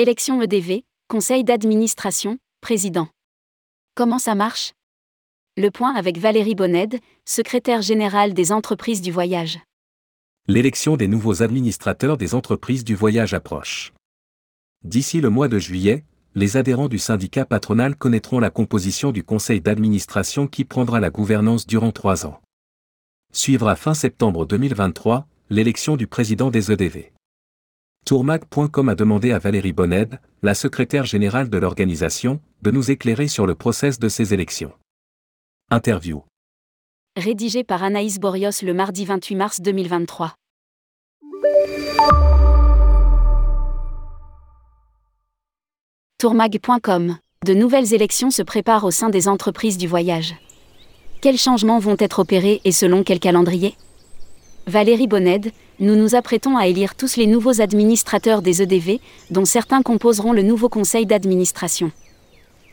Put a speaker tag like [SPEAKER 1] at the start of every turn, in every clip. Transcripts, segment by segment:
[SPEAKER 1] Élection EDV, conseil d'administration, président. Comment ça marche? Le point avec Valérie Bonned, secrétaire générale des entreprises du voyage.
[SPEAKER 2] L'élection des nouveaux administrateurs des entreprises du voyage approche. D'ici le mois de juillet, les adhérents du syndicat patronal connaîtront la composition du conseil d'administration qui prendra la gouvernance durant trois ans. Suivra fin septembre 2023 l'élection du président des EDV. Tourmag.com a demandé à Valérie Bonned, la secrétaire générale de l'organisation, de nous éclairer sur le process de ces élections. Interview.
[SPEAKER 1] Rédigé par Anaïs Borios le mardi 28 mars 2023. Tourmag.com. De nouvelles élections se préparent au sein des entreprises du voyage. Quels changements vont être opérés et selon quel calendrier? Valérie Bonned, nous nous apprêtons à élire tous les nouveaux administrateurs des EDV, dont certains composeront le nouveau conseil d'administration.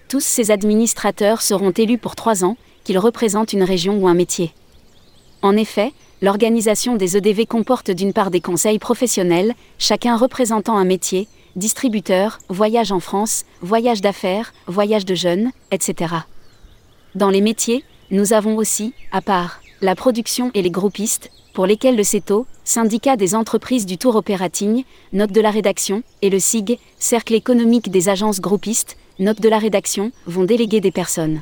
[SPEAKER 1] Tous ces administrateurs seront élus pour trois ans, qu'ils représentent une région ou un métier. En effet, l'organisation des EDV comporte d'une part des conseils professionnels, chacun représentant un métier, distributeur, voyage en France, voyage d'affaires, voyage de jeunes, etc. Dans les métiers, nous avons aussi, à part, la production et les groupistes, pour lesquels le CETO, syndicat des entreprises du tour operating, note de la rédaction, et le SIG, cercle économique des agences groupistes, note de la rédaction, vont déléguer des personnes.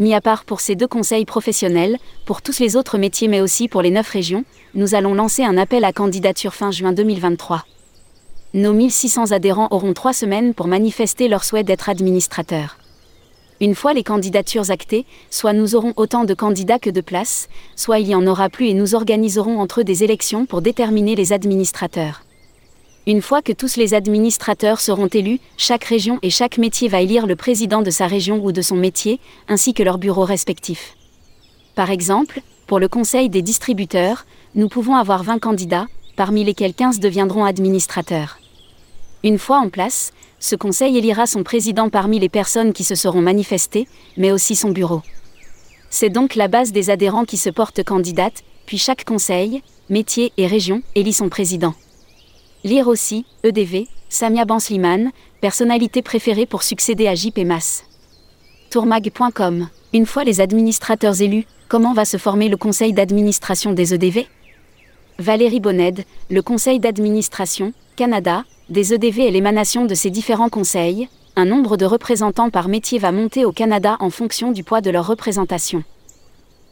[SPEAKER 1] Mis à part pour ces deux conseils professionnels, pour tous les autres métiers mais aussi pour les neuf régions, nous allons lancer un appel à candidature fin juin 2023. Nos 1600 adhérents auront trois semaines pour manifester leur souhait d'être administrateurs. Une fois les candidatures actées, soit nous aurons autant de candidats que de places, soit il y en aura plus et nous organiserons entre eux des élections pour déterminer les administrateurs. Une fois que tous les administrateurs seront élus, chaque région et chaque métier va élire le président de sa région ou de son métier, ainsi que leur bureau respectif. Par exemple, pour le conseil des distributeurs, nous pouvons avoir 20 candidats, parmi lesquels 15 deviendront administrateurs. Une fois en place, ce conseil élira son président parmi les personnes qui se seront manifestées, mais aussi son bureau. C'est donc la base des adhérents qui se portent candidates, puis chaque conseil, métier et région élit son président. Lire aussi, EDV, Samia Bansliman, personnalité préférée pour succéder à JP Mas. Tourmag.com. Une fois les administrateurs élus, comment va se former le conseil d'administration des EDV Valérie Bonned, le conseil d'administration, Canada, des EDV et l'émanation de ces différents conseils, un nombre de représentants par métier va monter au Canada en fonction du poids de leur représentation.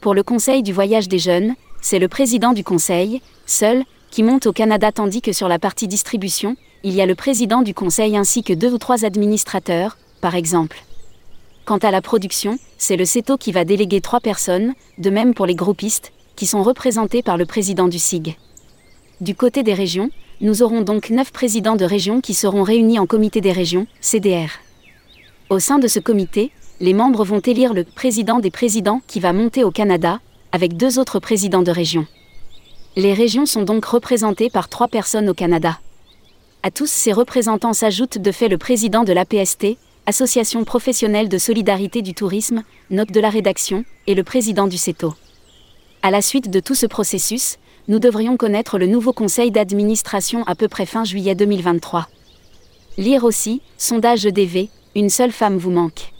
[SPEAKER 1] Pour le Conseil du voyage des jeunes, c'est le président du Conseil, seul, qui monte au Canada tandis que sur la partie distribution, il y a le président du Conseil ainsi que deux ou trois administrateurs, par exemple. Quant à la production, c'est le CETO qui va déléguer trois personnes, de même pour les groupistes, qui sont représentés par le président du SIG. Du côté des régions, nous aurons donc neuf présidents de régions qui seront réunis en comité des régions, CDR. Au sein de ce comité, les membres vont élire le président des présidents qui va monter au Canada, avec deux autres présidents de région. Les régions sont donc représentées par trois personnes au Canada. À tous ces représentants s'ajoute de fait le président de l'APST, Association professionnelle de solidarité du tourisme, note de la rédaction, et le président du CETO. À la suite de tout ce processus, nous devrions connaître le nouveau conseil d'administration à peu près fin juillet 2023. Lire aussi, sondage EDV, une seule femme vous manque.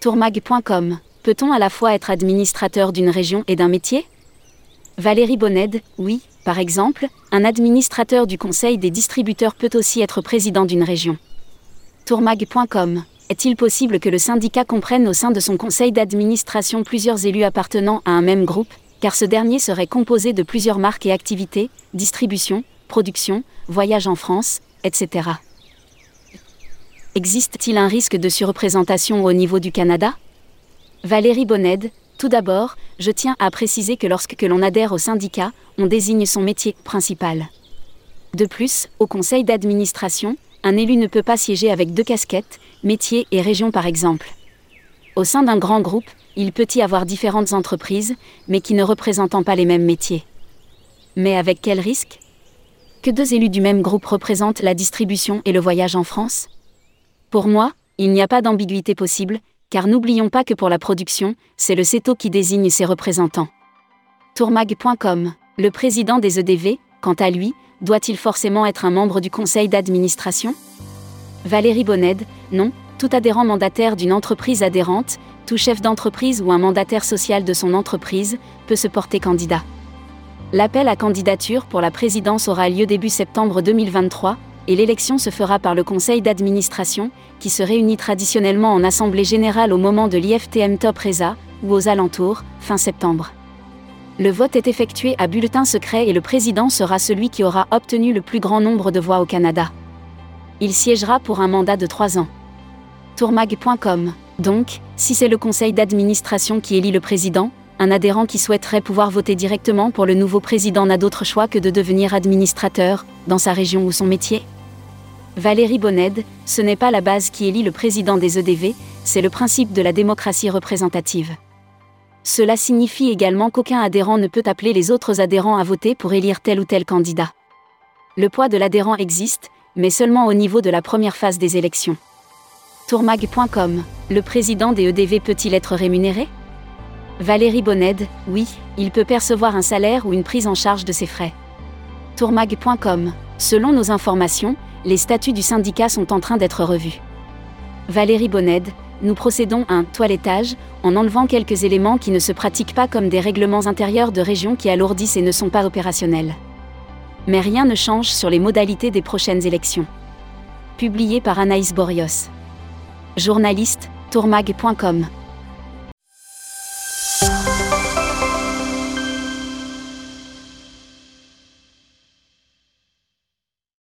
[SPEAKER 1] Tourmag.com, peut-on à la fois être administrateur d'une région et d'un métier? Valérie Bonned, oui, par exemple, un administrateur du conseil des distributeurs peut aussi être président d'une région. Tourmag.com, est-il possible que le syndicat comprenne au sein de son conseil d'administration plusieurs élus appartenant à un même groupe? Car ce dernier serait composé de plusieurs marques et activités, distribution, production, voyage en France, etc. Existe-t-il un risque de surreprésentation au niveau du Canada? Valérie Bonned, tout d'abord, je tiens à préciser que lorsque l'on adhère au syndicat, on désigne son métier principal. De plus, au conseil d'administration, un élu ne peut pas siéger avec deux casquettes, métier et région par exemple. Au sein d'un grand groupe, il peut y avoir différentes entreprises, mais qui ne représentent pas les mêmes métiers. Mais avec quel risque? Que deux élus du même groupe représentent la distribution et le voyage en France? Pour moi, il n'y a pas d'ambiguïté possible, car n'oublions pas que pour la production, c'est le CETO qui désigne ses représentants. Tourmag.com, le président des EDV, quant à lui, doit-il forcément être un membre du conseil d'administration? Valérie Bonned, non, tout adhérent mandataire d'une entreprise adhérente, tout chef d'entreprise ou un mandataire social de son entreprise, peut se porter candidat. L'appel à candidature pour la présidence aura lieu début septembre 2023, et l'élection se fera par le conseil d'administration, qui se réunit traditionnellement en assemblée générale au moment de l'IFTM Top Reza, ou aux alentours, fin septembre. Le vote est effectué à bulletin secret et le président sera celui qui aura obtenu le plus grand nombre de voix au Canada. Il siégera pour un mandat de trois ans tourmag.com. Donc, si c'est le conseil d'administration qui élit le président, un adhérent qui souhaiterait pouvoir voter directement pour le nouveau président n'a d'autre choix que de devenir administrateur, dans sa région ou son métier Valérie Bonned, ce n'est pas la base qui élit le président des EDV, c'est le principe de la démocratie représentative. Cela signifie également qu'aucun adhérent ne peut appeler les autres adhérents à voter pour élire tel ou tel candidat. Le poids de l'adhérent existe, mais seulement au niveau de la première phase des élections tourmag.com. Le président des EDV peut-il être rémunéré? Valérie Bonned, oui, il peut percevoir un salaire ou une prise en charge de ses frais. tourmag.com. Selon nos informations, les statuts du syndicat sont en train d'être revus. Valérie Bonned, nous procédons à un toilettage en enlevant quelques éléments qui ne se pratiquent pas comme des règlements intérieurs de région qui alourdissent et ne sont pas opérationnels. Mais rien ne change sur les modalités des prochaines élections. Publié par Anaïs Borios journaliste, tourmag.com.